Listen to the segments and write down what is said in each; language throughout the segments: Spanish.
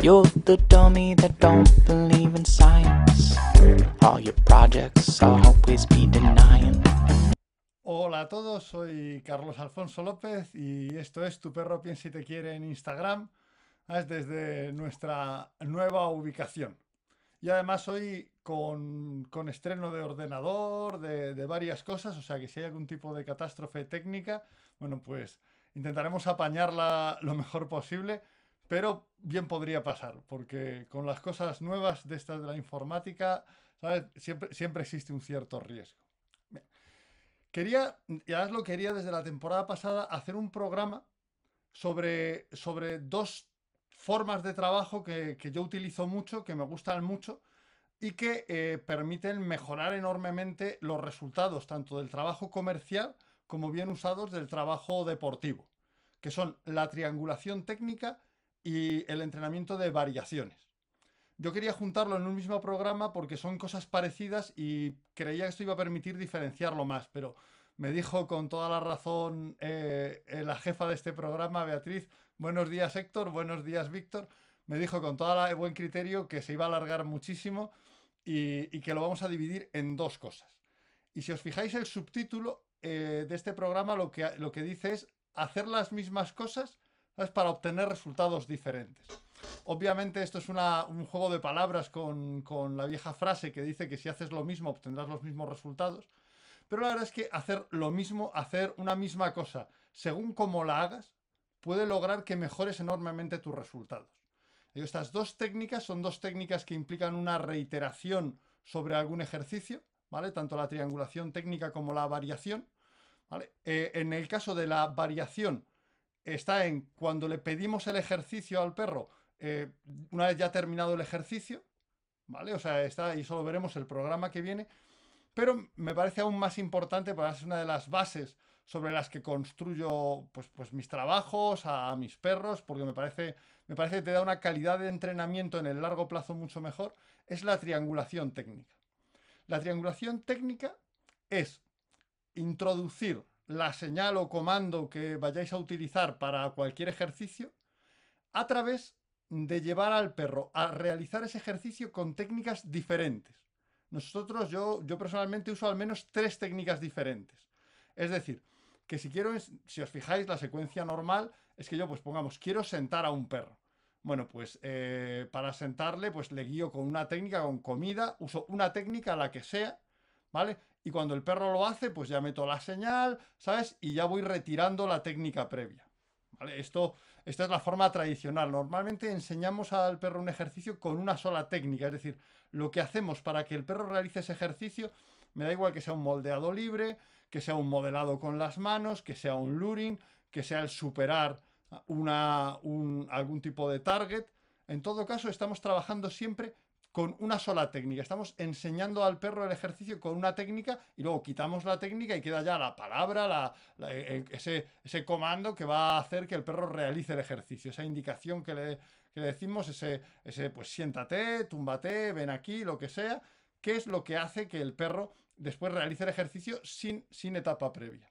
You're the dummy that don't believe in science. All your projects I'll always be denying. Hola a todos, soy Carlos Alfonso López y esto es Tu perro piensa y te quiere en Instagram. Es desde nuestra nueva ubicación. Y además hoy con, con estreno de ordenador, de, de varias cosas, o sea que si hay algún tipo de catástrofe técnica, bueno, pues intentaremos apañarla lo mejor posible, pero bien podría pasar, porque con las cosas nuevas de estas de la informática, ¿sabes? Siempre, siempre existe un cierto riesgo. Bien. Quería, ya lo quería desde la temporada pasada, hacer un programa sobre, sobre dos formas de trabajo que, que yo utilizo mucho, que me gustan mucho y que eh, permiten mejorar enormemente los resultados tanto del trabajo comercial como bien usados del trabajo deportivo, que son la triangulación técnica y el entrenamiento de variaciones. Yo quería juntarlo en un mismo programa porque son cosas parecidas y creía que esto iba a permitir diferenciarlo más, pero me dijo con toda la razón eh, eh, la jefa de este programa, Beatriz, buenos días Héctor, buenos días Víctor, me dijo con todo el buen criterio que se iba a alargar muchísimo y, que lo vamos a dividir en dos cosas. Y si os fijáis el subtítulo eh, de este programa lo que, lo que dice es hacer las mismas cosas ¿sabes? para obtener resultados diferentes. Obviamente esto es una, un juego de palabras con, con, la vieja frase que dice que si haces lo mismo obtendrás los mismos resultados. Pero la verdad es que hacer lo mismo, hacer una misma cosa, según como la hagas, puede lograr que mejores enormemente tus resultados. Estas dos técnicas son dos técnicas que implican una reiteración sobre algún ejercicio, ¿vale? Tanto la triangulación técnica como la variación. ¿vale? Eh, en el caso de la variación, está en cuando le pedimos el ejercicio al perro, eh, una vez ya terminado el ejercicio, ¿vale? O sea, está y solo veremos el programa que viene. Pero me parece aún más importante, porque es una de las bases sobre las que construyo pues, pues mis trabajos, a, mis perros, porque me parece, me parece que te da una calidad de entrenamiento en el largo plazo mucho mejor, es la triangulación técnica. La triangulación técnica es introducir la señal o comando que vayáis a utilizar para cualquier ejercicio a través de llevar al perro a realizar ese ejercicio con técnicas diferentes. Nosotros, yo, yo personalmente uso al menos tres técnicas diferentes. Es decir, que si quiero, si os fijáis, la secuencia normal es que yo, pues pongamos, quiero sentar a un perro. Bueno, pues eh, para sentarle, pues le guío con una técnica, con comida, uso una técnica, la que sea, ¿vale? Y cuando el perro lo hace, pues ya meto la señal, ¿sabes? Y ya voy retirando la técnica previa. Esto, esta es la forma tradicional. Normalmente enseñamos al perro un ejercicio con una sola técnica, es decir, lo que hacemos para que el perro realice ese ejercicio, me da igual que sea un moldeado libre, que sea un modelado con las manos, que sea un luring, que sea el superar algún tipo de target. En todo caso, estamos trabajando siempre con una sola técnica. Estamos enseñando al perro el ejercicio con una técnica y luego quitamos la técnica y queda ya la palabra, la, la, ese, ese, comando que va a hacer que el perro realice el ejercicio, esa indicación que le, que decimos, ese, ese pues siéntate, túmbate, ven aquí, lo que sea, que es lo que hace que el perro después realice el ejercicio sin, sin etapa previa.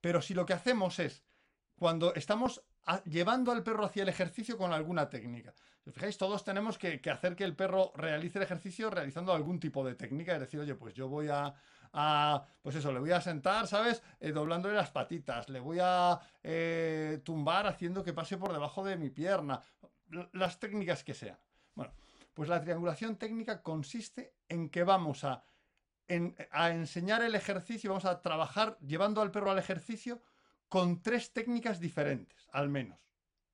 Pero si lo que hacemos es cuando estamos llevando al perro hacia el ejercicio con alguna técnica. Fijáis, todos tenemos que, hacer que el perro realice el ejercicio realizando algún tipo de técnica. Es decir, oye, pues yo voy a, pues eso, le voy a sentar, ¿sabes? Eh, doblándole las patitas, le voy a eh, tumbar haciendo que pase por debajo de mi pierna, las técnicas que sean. Bueno, pues la triangulación técnica consiste en que vamos a, a enseñar el ejercicio, vamos a trabajar llevando al perro al ejercicio con tres técnicas diferentes, al menos.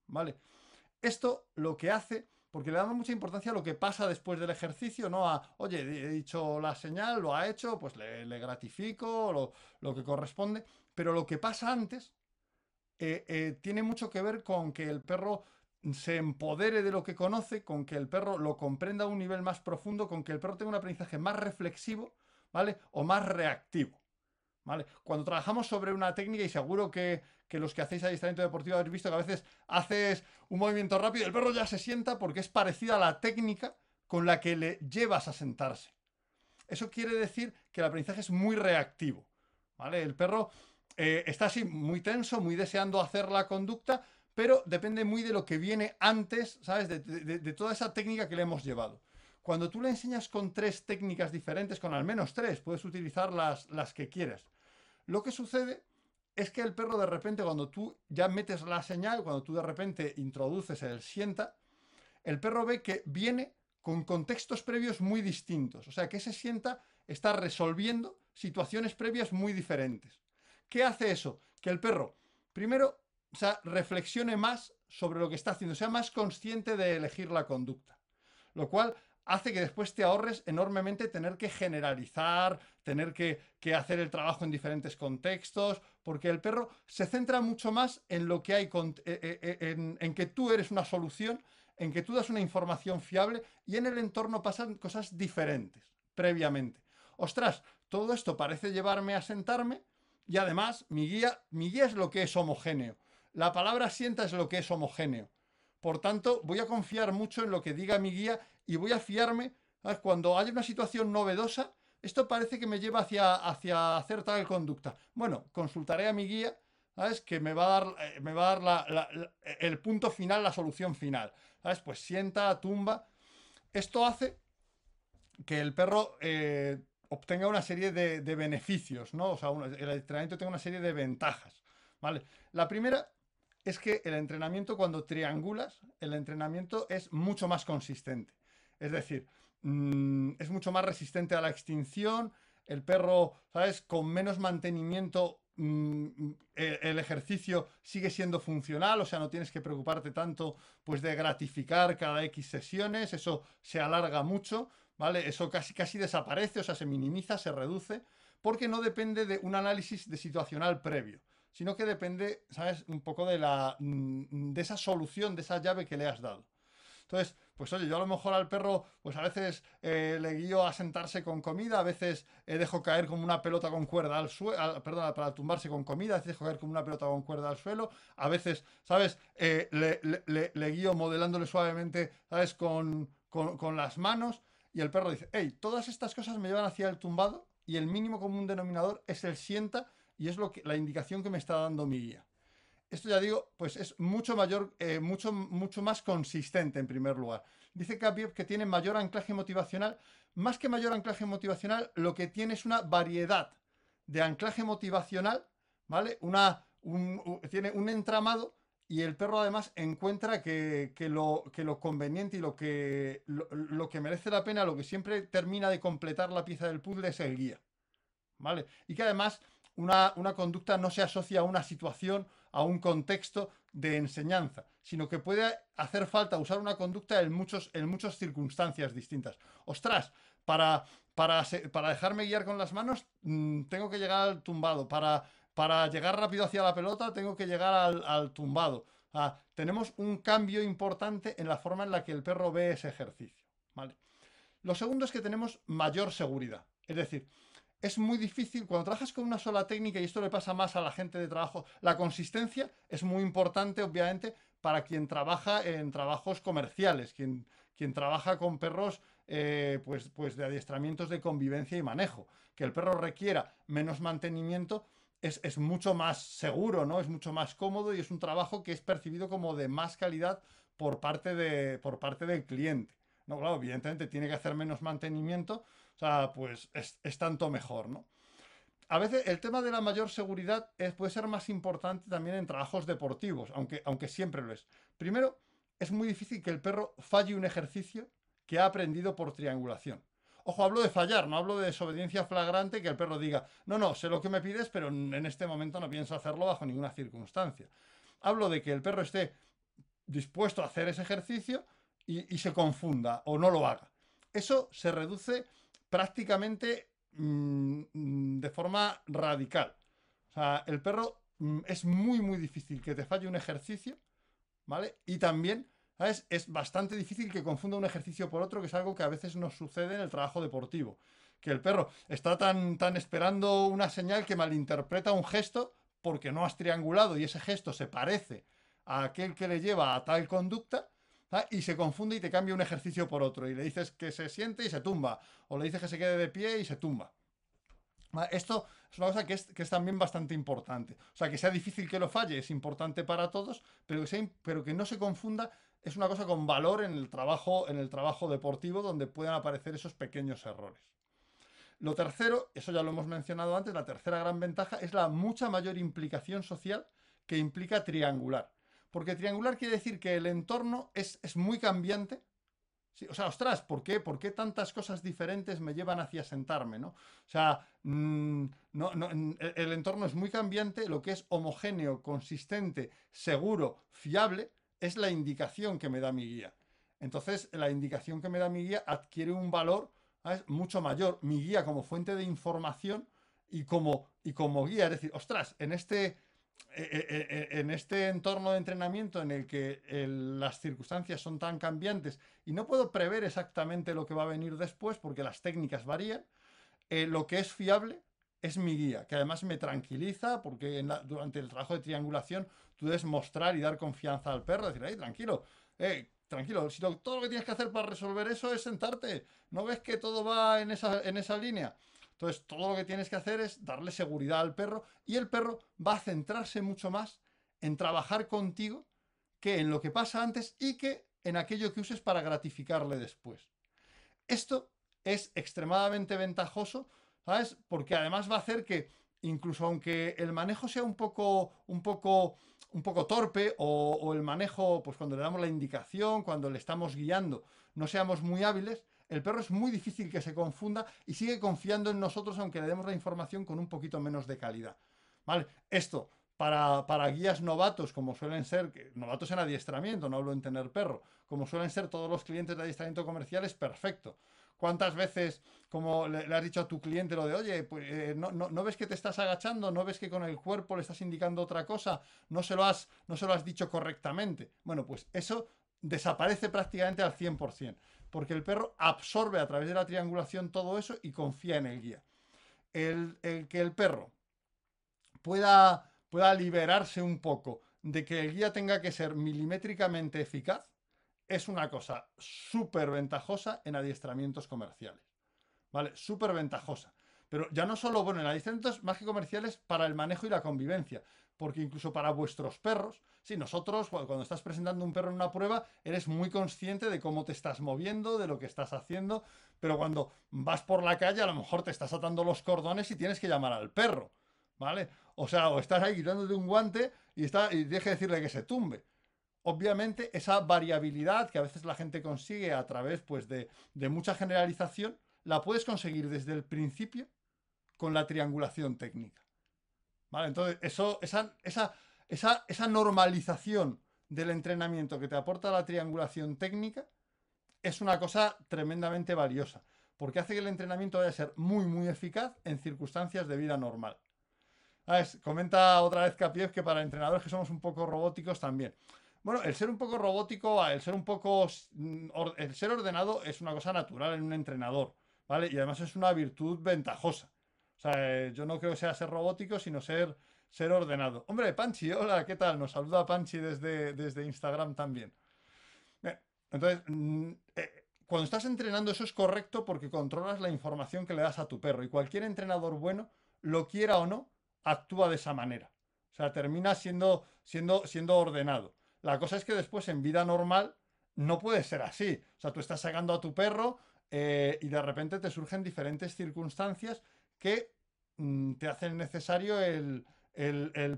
¿Vale? Esto lo que hace, porque le damos mucha importancia a lo que pasa después del ejercicio, no a, oye, he dicho la señal, lo ha hecho, pues le, gratifico, lo, lo, que corresponde, pero lo que pasa antes eh, eh, tiene mucho que ver con que el perro se empodere de lo que conoce, con que el perro lo comprenda a un nivel más profundo, con que el perro tenga un aprendizaje más reflexivo, ¿vale? O más reactivo. Cuando trabajamos sobre una técnica, y seguro que, los que hacéis adiestramiento deportivo habéis visto que a veces haces un movimiento rápido el perro ya se sienta porque es parecida a la técnica con la que le llevas a sentarse. Eso quiere decir que el aprendizaje es muy reactivo. El perro eh, está así muy tenso, muy deseando hacer la conducta, pero depende muy de lo que viene antes, ¿sabes? De toda esa técnica que le hemos llevado. Cuando tú le enseñas con tres técnicas diferentes, con al menos tres, puedes utilizar las, las que quieras. Lo que sucede es que el perro de repente, cuando tú ya metes la señal, cuando tú de repente introduces el sienta, el perro ve que viene con contextos previos muy distintos. O sea, que ese sienta está resolviendo situaciones previas muy diferentes. ¿Qué hace eso? Que el perro, primero, sea, reflexione más sobre lo que está haciendo, sea más consciente de elegir la conducta. Lo cual hace que después te ahorres enormemente tener que generalizar, tener que, que hacer el trabajo en diferentes contextos, porque el perro se centra mucho más en lo que hay, eh, eh, eh, en, en que tú eres una solución, en que tú das una información fiable y en el entorno pasan cosas diferentes previamente. Ostras, todo esto parece llevarme a sentarme y además mi guía, mi guía es lo que es homogéneo. La palabra sienta es lo que es homogéneo. Por tanto, voy a confiar mucho en lo que diga mi guía y voy a fiarme cuando haya una situación novedosa. Esto parece que me lleva hacia, hacia hacer tal conducta. Bueno, consultaré a mi guía, ¿sabes? Que me va a dar, eh, me va a dar el punto final, la solución final. ¿Sabes? Pues sienta, tumba. Esto hace que el perro eh, obtenga una serie de, beneficios, ¿no? O sea, el entrenamiento tenga una serie de ventajas, ¿vale? La primera es que el entrenamiento, cuando triangulas, el entrenamiento es mucho más consistente. Es decir, mm, es mucho más resistente a la extinción. El perro, ¿sabes? Con menos mantenimiento, mm, el, ejercicio sigue siendo funcional. O sea, no tienes que preocuparte tanto, pues, de gratificar cada X sesiones. Eso se alarga mucho, ¿vale? Eso casi, casi desaparece, o sea, se minimiza, se reduce, porque no depende de un análisis de situacional previo sino que depende, ¿sabes? Un poco de la mm, de esa solución, de esa llave que le has dado. Entonces, pues oye, yo a lo mejor al perro, pues a veces eh, le guío a sentarse con comida, a veces eh, dejo caer como una pelota con cuerda al suelo, perdón, para tumbarse con comida, a veces dejo caer como una pelota con cuerda al suelo, a veces, ¿sabes? Eh, le, guío modelándole suavemente, ¿sabes? Con, con- con las manos y el perro dice, hey, todas estas cosas me llevan hacia el tumbado y el mínimo común denominador es el sienta y es lo que, la indicación que me está dando mi guía. Esto ya digo, pues es mucho mayor, eh, mucho, mucho más consistente en primer lugar. Dice Kapiev que tiene mayor anclaje motivacional. Más que mayor anclaje motivacional, lo que tiene es una variedad de anclaje motivacional, ¿vale? Una, tiene un entramado y el perro además encuentra que, que lo, que lo conveniente y lo que, lo que merece la pena, lo que siempre termina de completar la pieza del puzzle es el guía. ¿Vale? Y que además una, una conducta no se asocia a una situación, a un contexto de enseñanza, sino que puede hacer falta usar una conducta en, muchos, en muchas circunstancias distintas. Ostras, para, para, para dejarme guiar con las manos, mm, tengo que llegar al tumbado. Para, para llegar rápido hacia la pelota, tengo que llegar al, tumbado. Tenemos un cambio importante en la forma en la que el perro ve ese ejercicio. ¿vale? Lo segundo es que tenemos mayor seguridad. Es decir, es muy difícil, cuando trabajas con una sola técnica, y esto le pasa más a la gente de trabajo, la consistencia es muy importante, obviamente, para quien trabaja en trabajos comerciales, quien, quien trabaja con perros eh, pues, pues de adiestramientos de convivencia y manejo. Que el perro requiera menos mantenimiento es, es mucho más seguro, ¿no? Es mucho más cómodo y es un trabajo que es percibido como de más calidad por parte, de, por parte del cliente. No, claro, evidentemente tiene que hacer menos mantenimiento, o sea, pues es, tanto mejor, ¿no? A veces el tema de la mayor seguridad puede ser más importante también en trabajos deportivos, aunque, aunque siempre lo es. Primero, es muy difícil que el perro falle un ejercicio que ha aprendido por triangulación. Ojo, hablo de fallar, no hablo de desobediencia flagrante que el perro diga, no, no, sé lo que me pides, pero en este momento no pienso hacerlo bajo ninguna circunstancia. Hablo de que el perro esté dispuesto a hacer ese ejercicio y, se confunda o no lo haga. Eso se reduce prácticamente mm, de forma radical. O sea, el perro mm, es muy, muy difícil que te falle un ejercicio, ¿vale? Y también, ¿sabes? Es bastante difícil que confunda un ejercicio por otro, que es algo que a veces nos sucede en el trabajo deportivo. Que el perro está tan, tan esperando una señal que malinterpreta un gesto porque no has triangulado y ese gesto se parece a aquel que le lleva a tal conducta y se confunde y te cambia un ejercicio por otro y le dices que se siente y se tumba o le dices que se quede de pie y se tumba. Esto es una cosa que es, que es, también bastante importante. O sea, que sea difícil que lo falle es importante para todos, pero que, pero que no se confunda es una cosa con valor en el trabajo, en el trabajo deportivo donde puedan aparecer esos pequeños errores. Lo tercero, eso ya lo hemos mencionado antes, la tercera gran ventaja es la mucha mayor implicación social que implica triangular. Porque triangular quiere decir que el entorno es, es muy cambiante. o sea, ostras, ¿por qué? ¿por qué tantas cosas diferentes me llevan hacia sentarme? ¿no? O sea, mm, no, el entorno es muy cambiante, lo que es homogéneo, consistente, seguro, fiable, es la indicación que me da mi guía. Entonces, la indicación que me da mi guía adquiere un valor mucho mayor mi guía como fuente de información y como, y como guía. Es decir, ostras, en este, en este entorno de entrenamiento en el que las circunstancias son tan cambiantes y no puedo prever exactamente lo que va a venir después porque las técnicas varían, lo que es fiable es mi guía, que además me tranquiliza porque durante el trabajo de triangulación tú debes mostrar y dar confianza al perro, decir, ay, tranquilo, tranquilo, si todo lo que tienes que hacer para resolver eso es sentarte. ¿No ves que todo va en esa, en esa línea? Entonces, todo lo que tienes que hacer es darle seguridad al perro y el perro va a centrarse mucho más en trabajar contigo que en lo que pasa antes y que en aquello que uses para gratificarle después. Esto es extremadamente ventajoso, ¿sabes? Porque además va a hacer que incluso aunque el manejo sea un poco, un poco un poco torpe o, el manejo, pues cuando le damos la indicación, cuando le estamos guiando, no seamos muy hábiles, el perro es muy difícil que se confunda y sigue confiando en nosotros aunque le demos la información con un poquito menos de calidad. ¿Vale? Esto, para, para, guías novatos, como suelen ser, novatos en adiestramiento, no hablo en tener perro, como suelen ser todos los clientes de adiestramiento comercial, es perfecto. ¿Cuántas veces, como le, has dicho a tu cliente lo de, oye, pues, eh, no, no, ves que te estás agachando? ¿No ves que con el cuerpo le estás indicando otra cosa? ¿No se lo has, no se lo has dicho correctamente? Bueno, pues eso desaparece prácticamente al 100%, porque el perro absorbe a través de la triangulación todo eso y confía en el guía. El, el que el perro pueda, pueda liberarse un poco de que el guía tenga que ser milimétricamente eficaz, es una cosa súper ventajosa en adiestramientos comerciales. ¿Vale? Súper ventajosa. Pero ya no solo, bueno, en adiestramientos más que comerciales, para el manejo y la convivencia. Porque incluso para vuestros perros, si nosotros, cuando estás presentando un perro en una prueba, eres muy consciente de cómo te estás moviendo, de lo que estás haciendo, pero cuando vas por la calle, a lo mejor te estás atando los cordones y tienes que llamar al perro, ¿vale? O sea, o estás ahí quitándote un guante y, está, y deje de decirle que se tumbe obviamente esa variabilidad que a veces la gente consigue a través pues, de, mucha generalización, la puedes conseguir desde el principio con la triangulación técnica. ¿Vale? Entonces, esa normalización del entrenamiento que te aporta la triangulación técnica es una cosa tremendamente valiosa, porque hace que el entrenamiento vaya a ser muy, muy eficaz en circunstancias de vida normal. Comenta otra vez Capiev que para entrenadores que somos un poco robóticos también. Bueno, el ser un poco robótico, el ser un poco. Mm, el ser ordenado es una cosa natural en un entrenador, ¿vale? Y además es una virtud ventajosa. Sea, eh, yo no creo que sea ser robótico, sino ser, ser ordenado. Hombre, Panchi, hola, ¿qué tal? Nos saluda Panchi desde, desde Instagram también. entonces, mm, eh, cuando estás entrenando, eso es correcto porque controlas la información que le das a tu perro. Y cualquier entrenador bueno, lo quiera o no, actúa de esa manera. O sea, termina siendo, siendo, siendo ordenado. La cosa es que después en vida normal no puede ser así. O sea, tú estás sacando a tu perro eh, y de repente te surgen diferentes circunstancias que mm, te hacen necesario el,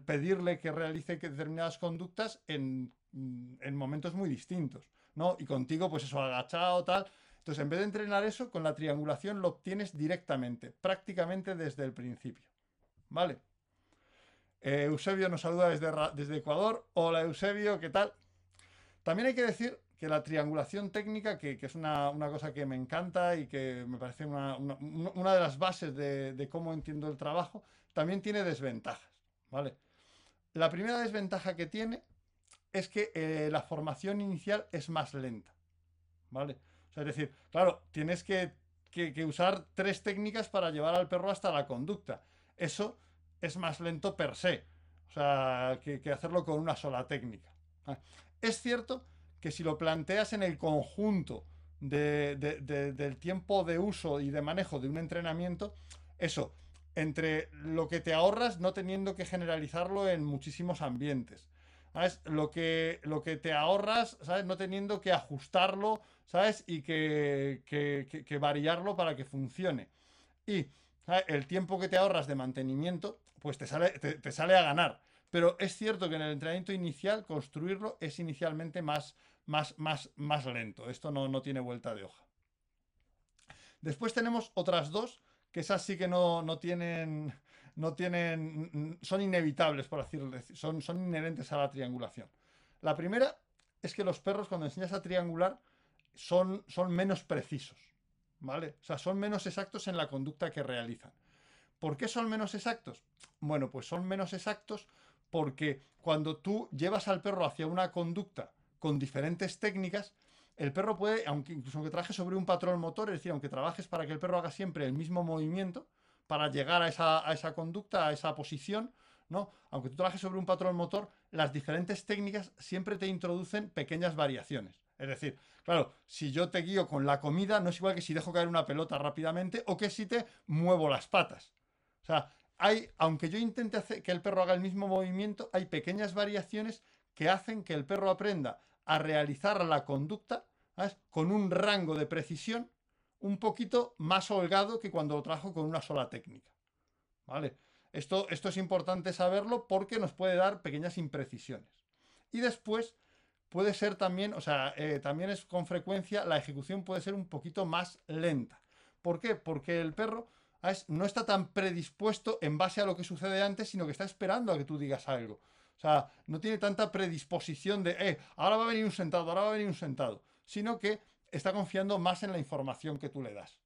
pedirle que realice determinadas conductas en, mm, en, momentos muy distintos. ¿no? Y contigo, pues eso, agachado, tal. Entonces, en vez de entrenar eso, con la triangulación lo obtienes directamente, prácticamente desde el principio. ¿Vale? Eh, Eusebio nos saluda desde, desde Ecuador. Hola Eusebio, ¿qué tal? También hay que decir que la triangulación técnica, que, es una, cosa que me encanta y que me parece una, de las bases de, cómo entiendo el trabajo, también tiene desventajas. ¿vale? La primera desventaja que tiene es que eh, la formación inicial es más lenta. ¿vale? es decir, claro, tienes que, que usar tres técnicas para llevar al perro hasta la conducta. Eso es más lento per se, o sea, que, hacerlo con una sola técnica. Es cierto si lo planteas en el conjunto del tiempo de uso y de manejo de un entrenamiento, eso, entre lo que te ahorras no teniendo que generalizarlo en muchísimos ambientes. ¿Sabes? Lo que, lo que te ahorras, ¿sabes? No teniendo que ajustarlo, ¿sabes? Y que, que, que variarlo para que funcione. Y el tiempo que te ahorras de mantenimiento, pues te sale, te, sale a ganar. Pero es cierto que en el entrenamiento inicial construirlo es inicialmente más, más, más, más lento. Esto no, no tiene vuelta de hoja. Después tenemos otras dos, que esas sí que no, no tienen, no tienen, son inevitables, por decirlo, son, son inherentes a la triangulación. La primera es que los perros cuando enseñas a triangular son, son menos precisos. ¿vale? O sea, son menos exactos en la conducta que realizan. ¿Por qué son menos exactos? Bueno, pues son menos exactos porque cuando tú llevas al perro hacia una conducta con diferentes técnicas, el perro puede, aunque incluso aunque trabajes sobre un patrón motor, es decir, aunque trabajes para que el perro haga siempre el mismo movimiento para llegar a esa, a esa conducta, a esa posición, ¿no? Aunque tú trabajes sobre un patrón motor, las diferentes técnicas siempre te introducen pequeñas variaciones. Es decir, claro, si yo te guío con la comida, no es igual que si dejo caer una pelota rápidamente o que si te muevo las patas. O sea, hay, aunque yo intente hacer que el perro haga el mismo movimiento, hay pequeñas variaciones que hacen que el perro aprenda a realizar la conducta con un rango de precisión un poquito más holgado que cuando lo trabajo con una sola técnica. ¿Vale? Esto, esto es importante saberlo porque nos puede dar pequeñas imprecisiones. Y después puede ser también, o sea, eh, también es con frecuencia, la ejecución puede ser un poquito más lenta. ¿Por qué? Porque el perro no está tan predispuesto en base a lo que sucede antes, sino que está esperando a que tú digas algo. Sea, no tiene tanta predisposición de, eh, ahora va a venir un sentado, ahora va a venir un sentado, sino que está confiando más en la información que tú le das.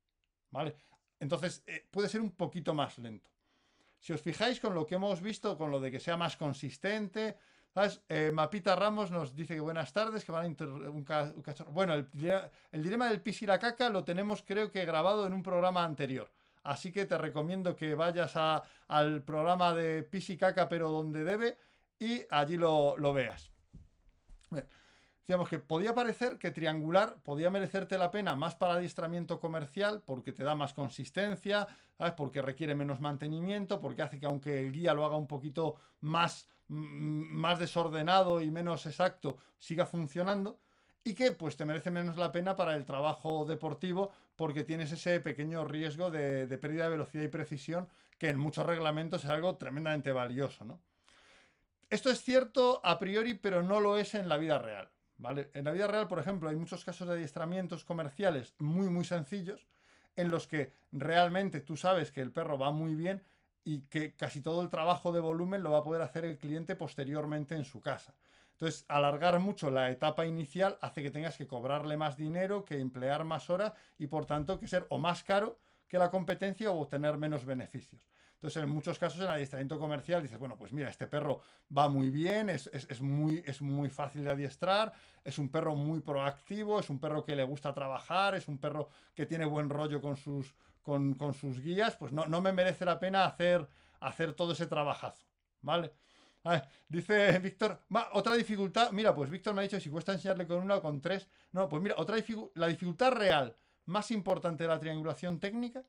¿Vale? Entonces, eh, puede ser un poquito más lento. Si os fijáis con lo que hemos visto, con lo de que sea más consistente, eh, Mapita Ramos nos dice que buenas tardes, que van a un, cachorro. Bueno, el, dilema del pis y la caca lo tenemos creo que grabado en un programa anterior. Así que te recomiendo que vayas al programa de pis y caca, pero donde debe, y allí lo, veas. Digamos que podía parecer que triangular podía merecerte la pena más para adiestramiento comercial, porque te da más consistencia, porque requiere menos mantenimiento, porque hace que aunque el guía lo haga un poquito más más desordenado y menos exacto siga funcionando y que pues te merece menos la pena para el trabajo deportivo porque tienes ese pequeño riesgo de, pérdida de velocidad y precisión que en muchos reglamentos es algo tremendamente valioso. ¿no? Esto es cierto a priori, pero no lo es en la vida real. ¿vale? En la vida real, por ejemplo, hay muchos casos de adiestramientos comerciales muy, muy sencillos en los que realmente tú sabes que el perro va muy bien, y que casi todo el trabajo de volumen lo va a poder hacer el cliente posteriormente en su casa. Entonces, alargar mucho la etapa inicial hace que tengas que cobrarle más dinero, que emplear más horas y por tanto que ser o más caro que la competencia o obtener menos beneficios. Entonces, en muchos casos en adiestramiento comercial dices, bueno, pues mira, este perro va muy bien, es, muy, es muy fácil de adiestrar, es un perro muy proactivo, es un perro que le gusta trabajar, es un perro que tiene buen rollo con sus, con, sus guías, pues no, me merece la pena hacer, hacer todo ese trabajazo, ¿vale? dice Víctor, otra dificultad, mira, pues Víctor me ha dicho si cuesta enseñarle con una o con tres. No, pues mira, otra la dificultad real más importante de la triangulación técnica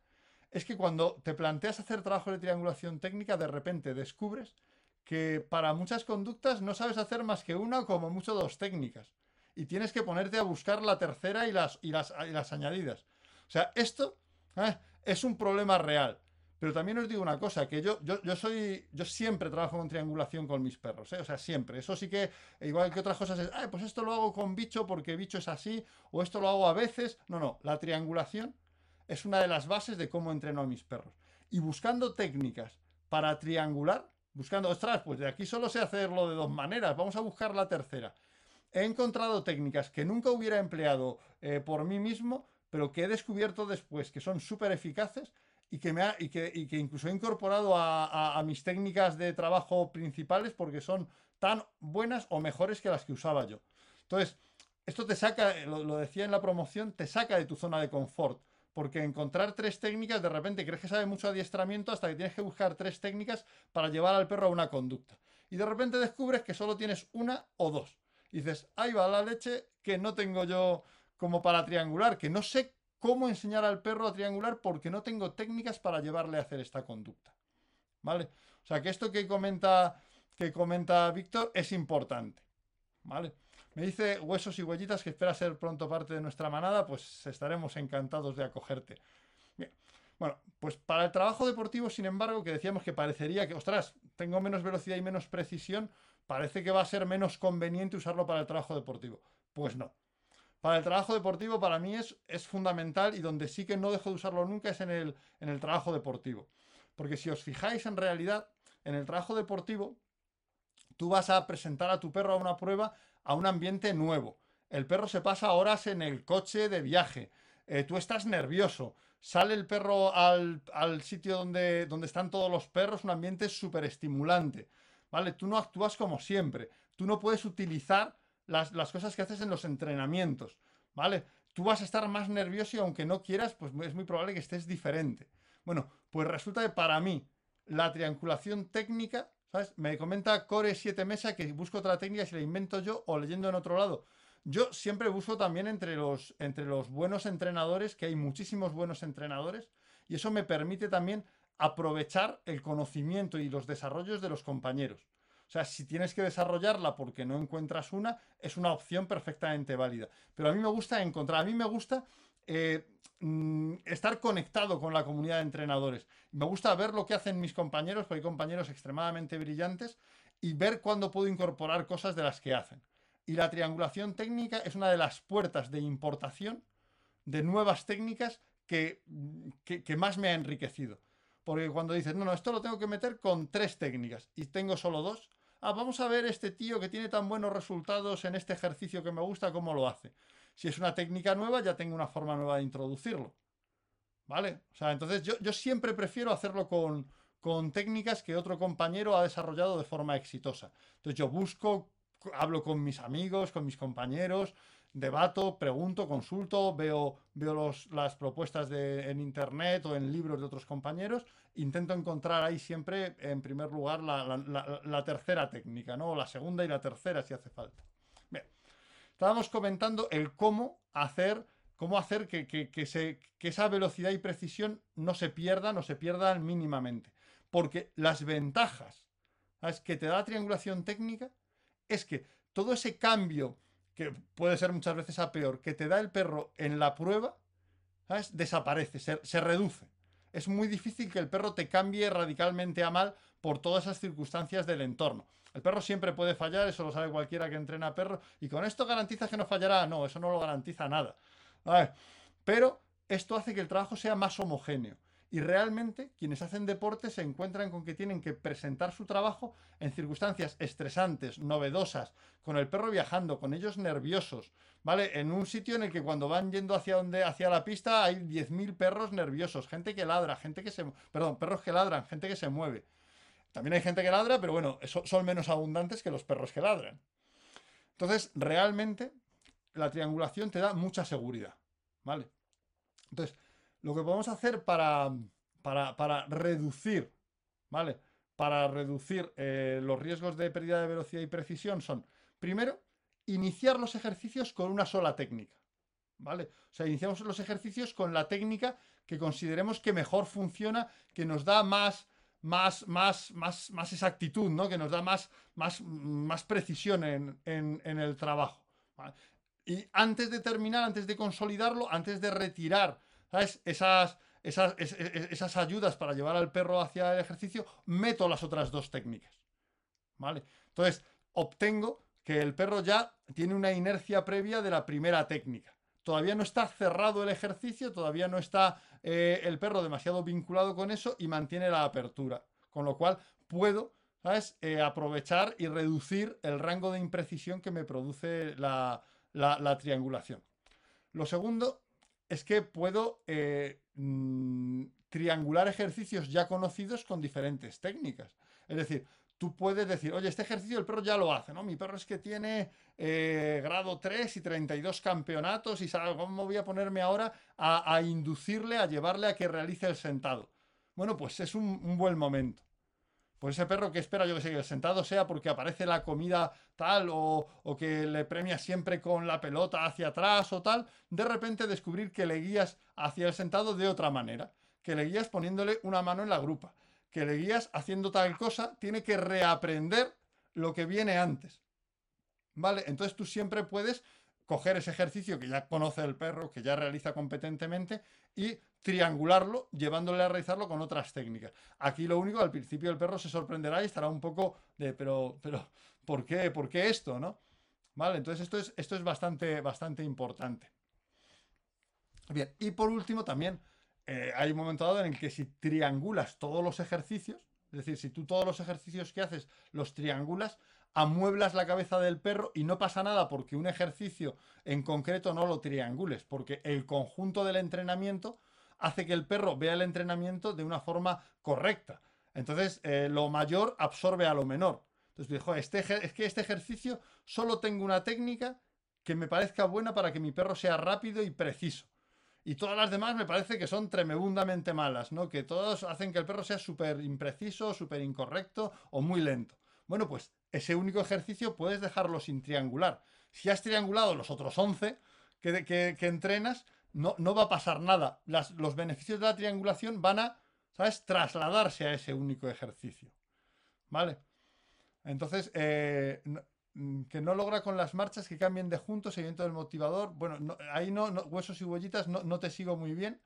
es que cuando te planteas hacer trabajo de triangulación técnica, de repente descubres que para muchas conductas no sabes hacer más que una o como mucho dos técnicas. Y tienes que ponerte a buscar la tercera y las, y las, y las añadidas. O sea, esto ¿eh? es un problema real. Pero también os digo una cosa, que yo, yo, soy, yo siempre trabajo con triangulación con mis perros, ¿eh? o sea, siempre. Eso sí que, igual que otras cosas, es, pues esto lo hago con bicho porque bicho es así, o esto lo hago a veces. No, no, la triangulación es una de las bases de cómo entreno a mis perros. Y buscando técnicas para triangular, buscando, ostras, pues de aquí solo sé hacerlo de dos maneras, vamos a buscar la tercera. He encontrado técnicas que nunca hubiera empleado eh, por mí mismo, pero que he descubierto después que son súper eficaces y que, me ha, y que, y que, incluso he incorporado a, mis técnicas de trabajo principales porque son tan buenas o mejores que las que usaba yo. Entonces, esto te saca, lo, lo, decía en la promoción, te saca de tu zona de confort. Porque encontrar tres técnicas, de repente crees que sabe mucho adiestramiento hasta que tienes que buscar tres técnicas para llevar al perro a una conducta. Y de repente descubres que solo tienes una o dos. Y dices, ahí va la leche que no tengo yo como para triangular, que no sé cómo enseñar al perro a triangular porque no tengo técnicas para llevarle a hacer esta conducta. ¿Vale? O sea que esto que comenta, que comenta Víctor es importante. ¿Vale? Me dice Huesos y Huellitas que espera ser pronto parte de nuestra manada, pues estaremos encantados de acogerte. Bien. Bueno, pues para el trabajo deportivo, sin embargo, que decíamos que parecería que, ostras, tengo menos velocidad y menos precisión, parece que va a ser menos conveniente usarlo para el trabajo deportivo. Pues no. Para el trabajo deportivo, para mí es, es fundamental y donde sí que no dejo de usarlo nunca es en el, en el trabajo deportivo. Porque si os fijáis en realidad, en el trabajo deportivo, tú vas a presentar a tu perro a una prueba a un ambiente nuevo. El perro se pasa horas en el coche de viaje. Eh, tú estás nervioso. Sale el perro al, sitio donde, donde, están todos los perros, un ambiente súper estimulante. ¿Vale? Tú no actúas como siempre. Tú no puedes utilizar las, las cosas que haces en los entrenamientos. ¿Vale? Tú vas a estar más nervioso y aunque no quieras, pues es muy probable que estés diferente. Bueno, pues resulta que para mí la triangulación técnica Me comenta Core 7 Mesa que busco otra técnica si la invento yo o leyendo en otro lado. Yo siempre busco también entre los, entre los buenos entrenadores, que hay muchísimos buenos entrenadores, y eso me permite también aprovechar el conocimiento y los desarrollos de los compañeros. O sea, si tienes que desarrollarla porque no encuentras una, es una opción perfectamente válida. Pero a mí me gusta encontrar, a mí me gusta eh, mm, estar conectado con la comunidad de entrenadores. Me gusta ver lo que hacen mis compañeros, porque hay compañeros extremadamente brillantes, y ver cuándo puedo incorporar cosas de las que hacen. Y la triangulación técnica es una de las puertas de importación de nuevas técnicas que, que, más me ha enriquecido. Porque cuando dices, no, no, esto lo tengo que meter con tres técnicas y tengo solo dos, ah, vamos a ver este tío que tiene tan buenos resultados en este ejercicio que me gusta, cómo lo hace. Si es una técnica nueva, ya tengo una forma nueva de introducirlo. ¿Vale? O sea, entonces yo, siempre prefiero hacerlo con, técnicas que otro compañero ha desarrollado de forma exitosa. Entonces yo busco, hablo con mis amigos, con mis compañeros, debato, pregunto, consulto, veo, veo las propuestas en internet o en libros de otros compañeros, intento encontrar ahí siempre, en primer lugar, la, la tercera técnica, ¿no? O la segunda y la tercera si hace falta. Estábamos comentando el cómo hacer, cómo hacer que, esa velocidad y precisión no se pierdan no se pierdan mínimamente. Porque las ventajas que te da la triangulación técnica es que todo ese cambio, que puede ser muchas veces a peor, que te da el perro en la prueba, desaparece, se reduce. Es muy difícil que el perro te cambie radicalmente a mal por todas esas circunstancias del entorno. El perro siempre puede fallar, eso lo sabe cualquiera que entrena perro. Y con esto garantiza que no fallará. No, eso no lo garantiza nada. Pero esto hace que el trabajo sea más homogéneo. Y realmente quienes hacen deporte se encuentran con que tienen que presentar su trabajo en circunstancias estresantes, novedosas, con el perro viajando, con ellos nerviosos, ¿vale? En un sitio en el que cuando van yendo hacia donde hacia la pista hay 10.000 perros nerviosos, gente que ladra, gente que se perdón, perros que ladran, gente que se mueve. También hay gente que ladra, pero bueno, son menos abundantes que los perros que ladran. Entonces, realmente, la triangulación te da mucha seguridad. ¿Vale? Entonces, lo que podemos hacer para, para, reducir, ¿vale? Para reducir eh, los riesgos de pérdida de velocidad y precisión son, primero, iniciar los ejercicios con una sola técnica. ¿Vale? O sea, iniciamos los ejercicios con la técnica que consideremos que mejor funciona, que nos da más más, más, más, más exactitud, ¿no? que nos da más, más, más precisión en, el trabajo. Y antes de terminar, antes de consolidarlo, antes de retirar Esas, esas, esas, ayudas para llevar al perro hacia el ejercicio, meto las otras dos técnicas. ¿Vale? Entonces, obtengo que el perro ya tiene una inercia previa de la primera técnica. Todavía no está cerrado el ejercicio, todavía no está eh, el perro demasiado vinculado con eso y mantiene la apertura. Con lo cual puedo ¿sabes? Eh, aprovechar y reducir el rango de imprecisión que me produce la, triangulación. Lo segundo es que puedo eh, mm, triangular ejercicios ya conocidos con diferentes técnicas. Es decir, tú puedes decir, oye, este ejercicio el perro ya lo hace, ¿no? Mi perro es que tiene eh, grado 3 y 32 campeonatos y ¿sabes cómo voy a ponerme ahora a, inducirle, a llevarle a que realice el sentado? Bueno, pues es un, buen momento. Pues ese perro que espera, yo que sé, que el sentado sea porque aparece la comida tal o, o, que le premia siempre con la pelota hacia atrás o tal, de repente descubrir que le guías hacia el sentado de otra manera, que le guías poniéndole una mano en la grupa, que le guías haciendo tal cosa, tiene que reaprender lo que viene antes. ¿Vale? Entonces tú siempre puedes coger ese ejercicio que ya conoce el perro, que ya realiza competentemente, y triangularlo, llevándole a realizarlo con otras técnicas. Aquí lo único, al principio el perro se sorprenderá y estará un poco de, pero, pero, ¿por qué? ¿Por qué esto? ¿No? ¿Vale? Entonces esto es, esto es bastante, bastante importante. Bien, y por último también eh, hay un momento dado en el que si triangulas todos los ejercicios, es decir, si tú todos los ejercicios que haces los triangulas, amueblas la cabeza del perro y no pasa nada porque un ejercicio en concreto no lo triangules, porque el conjunto del entrenamiento hace que el perro vea el entrenamiento de una forma correcta. Entonces, eh, lo mayor absorbe a lo menor. Entonces, dijo, este, es que este ejercicio solo tengo una técnica que me parezca buena para que mi perro sea rápido y preciso. Y todas las demás me parece que son tremendamente malas, ¿no? Que todos hacen que el perro sea súper impreciso, súper incorrecto o muy lento. Bueno, pues ese único ejercicio puedes dejarlo sin triangular. Si has triangulado los otros 11 que, que, entrenas, no, no, va a pasar nada. los beneficios de la triangulación van a, ¿sabes?, trasladarse a ese único ejercicio. ¿Vale? Entonces, eh, mm, que no logra con las marchas que cambien de juntos, seguimiento del motivador. Bueno, ahí no, huesos y huellitas, no, no te sigo muy bien.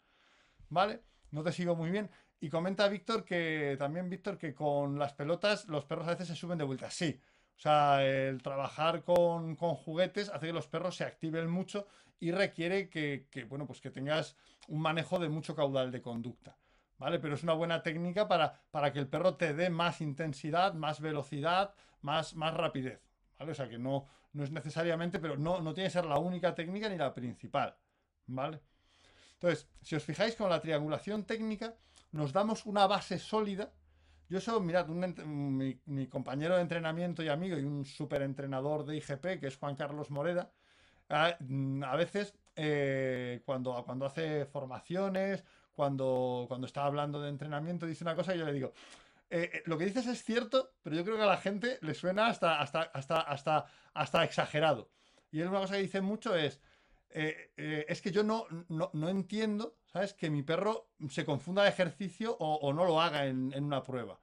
¿Vale? No te sigo muy bien. Y comenta Víctor que también, Víctor, que con las pelotas los perros a veces se suben de vuelta. Sí. O sea, el trabajar con, juguetes hace que los perros se activen mucho y requiere que, bueno, pues que tengas un manejo de mucho caudal de conducta. ¿Vale? Pero es una buena técnica para, para que el perro te dé más intensidad, más velocidad, más, más rapidez. ¿Vale? O sea que no, no es necesariamente, pero no, no tiene que ser la única técnica ni la principal. ¿Vale? Entonces, si os fijáis con la triangulación técnica, nos damos una base sólida. Yo soy, mirad, mi, compañero de entrenamiento y amigo y un súper entrenador de IGP, que es Juan Carlos Moreda, a, veces eh, cuando, cuando hace formaciones, cuando, cuando está hablando de entrenamiento, dice una cosa y yo le digo, eh, eh, lo que dices es cierto, pero yo creo que a la gente le suena hasta, hasta, hasta, hasta, hasta exagerado. Y él una cosa que dice mucho es, es que yo no, no, no entiendo ¿sabes? Que mi perro se confunda de ejercicio o, no lo haga en, una prueba,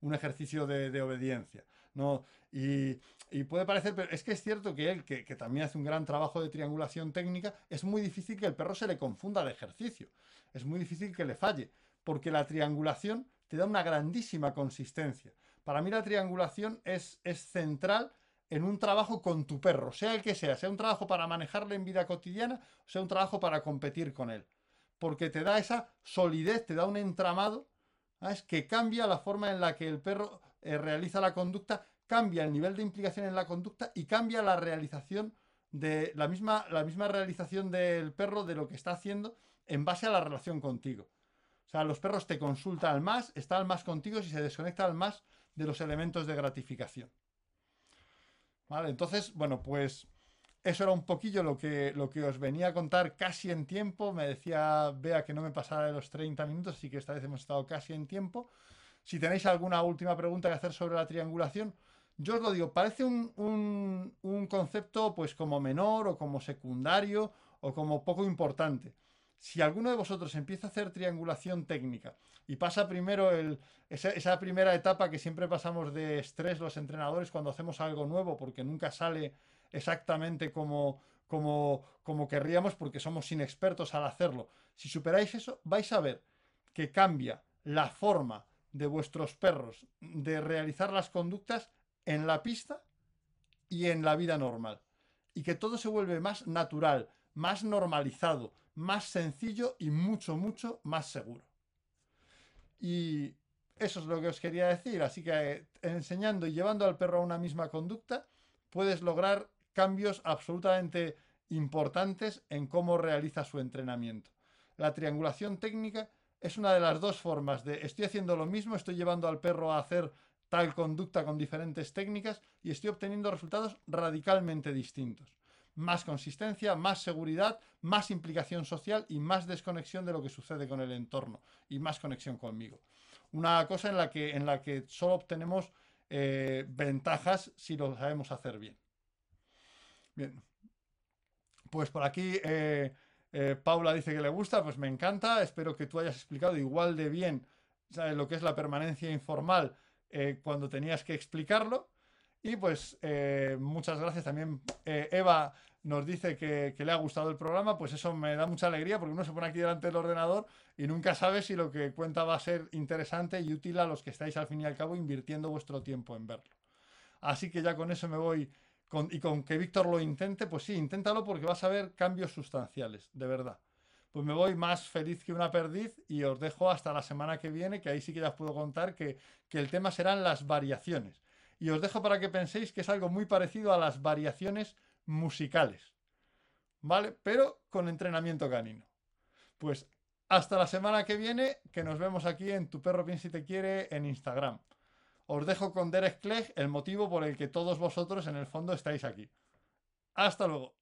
un ejercicio de, obediencia. ¿No? Y, puede parecer, pero es que es cierto que él, que, también hace un gran trabajo de triangulación técnica, es muy difícil que el perro se le confunda de ejercicio. Es muy difícil que le falle, porque la triangulación te da una grandísima consistencia. Para mí la triangulación es, es central en un trabajo con tu perro, sea el que sea, sea un trabajo para manejarle en vida cotidiana, sea un trabajo para competir con él porque te da esa solidez, te da un entramado ¿sabes? que cambia la forma en la que el perro eh, realiza la conducta, cambia el nivel de implicación en la conducta y cambia la realización de la misma, la misma realización del perro de lo que está haciendo en base a la relación contigo. O sea, los perros te consultan más, están más contigo si se desconectan más de los elementos de gratificación. ¿Vale? Entonces, bueno, pues eso era un poquillo lo que, lo que os venía a contar casi en tiempo. Me decía Bea que no me pasara de los 30 minutos, así que esta vez hemos estado casi en tiempo. Si tenéis alguna última pregunta que hacer sobre la triangulación, yo os lo digo, parece un, concepto pues como menor o como secundario o como poco importante. Si alguno de vosotros empieza a hacer triangulación técnica y pasa primero esa, esa primera etapa que siempre pasamos de estrés los entrenadores cuando hacemos algo nuevo porque nunca sale exactamente como, como, como querríamos porque somos inexpertos al hacerlo. Si superáis eso, vais a ver que cambia la forma de vuestros perros de realizar las conductas en la pista y en la vida normal. Y que todo se vuelve más natural, más normalizado, más sencillo y mucho, mucho más seguro. Y eso es lo que os quería decir. Así que eh, enseñando y llevando al perro a una misma conducta, puedes lograr cambios absolutamente importantes en cómo realiza su entrenamiento. La triangulación técnica es una de las dos formas de estoy haciendo lo mismo, estoy llevando al perro a hacer tal conducta con diferentes técnicas y estoy obteniendo resultados radicalmente distintos. Más consistencia, más seguridad, más implicación social y más desconexión de lo que sucede con el entorno y más conexión conmigo. una cosa en la que, en la que solo obtenemos eh, ventajas si lo sabemos hacer bien. Bien. Pues por aquí eh, eh, Paula dice que le gusta, pues me encanta. Espero que tú hayas explicado igual de bien lo que es la permanencia informal cuando tenías que explicarlo. Y pues muchas gracias también. Eva nos dice que, le ha gustado el programa, pues eso me da mucha alegría porque uno se pone aquí delante del ordenador y nunca sabe si lo que cuenta va a ser interesante y útil a los que estáis al fin y al cabo invirtiendo vuestro tiempo en verlo. Así que ya con eso me voy y con que Víctor lo intente, pues sí, inténtalo porque vas a ver cambios sustanciales, de verdad. Pues me voy más feliz que una perdiz y os dejo hasta la semana que viene, que ahí sí que ya os puedo contar que, que el tema serán las variaciones. Y os dejo para que penséis que es algo muy parecido a las variaciones musicales. ¿Vale? Pero con entrenamiento canino. Pues hasta la semana que viene, que nos vemos aquí en Tu Perro Piensa si te quiere en Instagram. Os dejo con Derek Clegg el motivo por el que todos vosotros en el fondo estáis aquí. Hasta luego.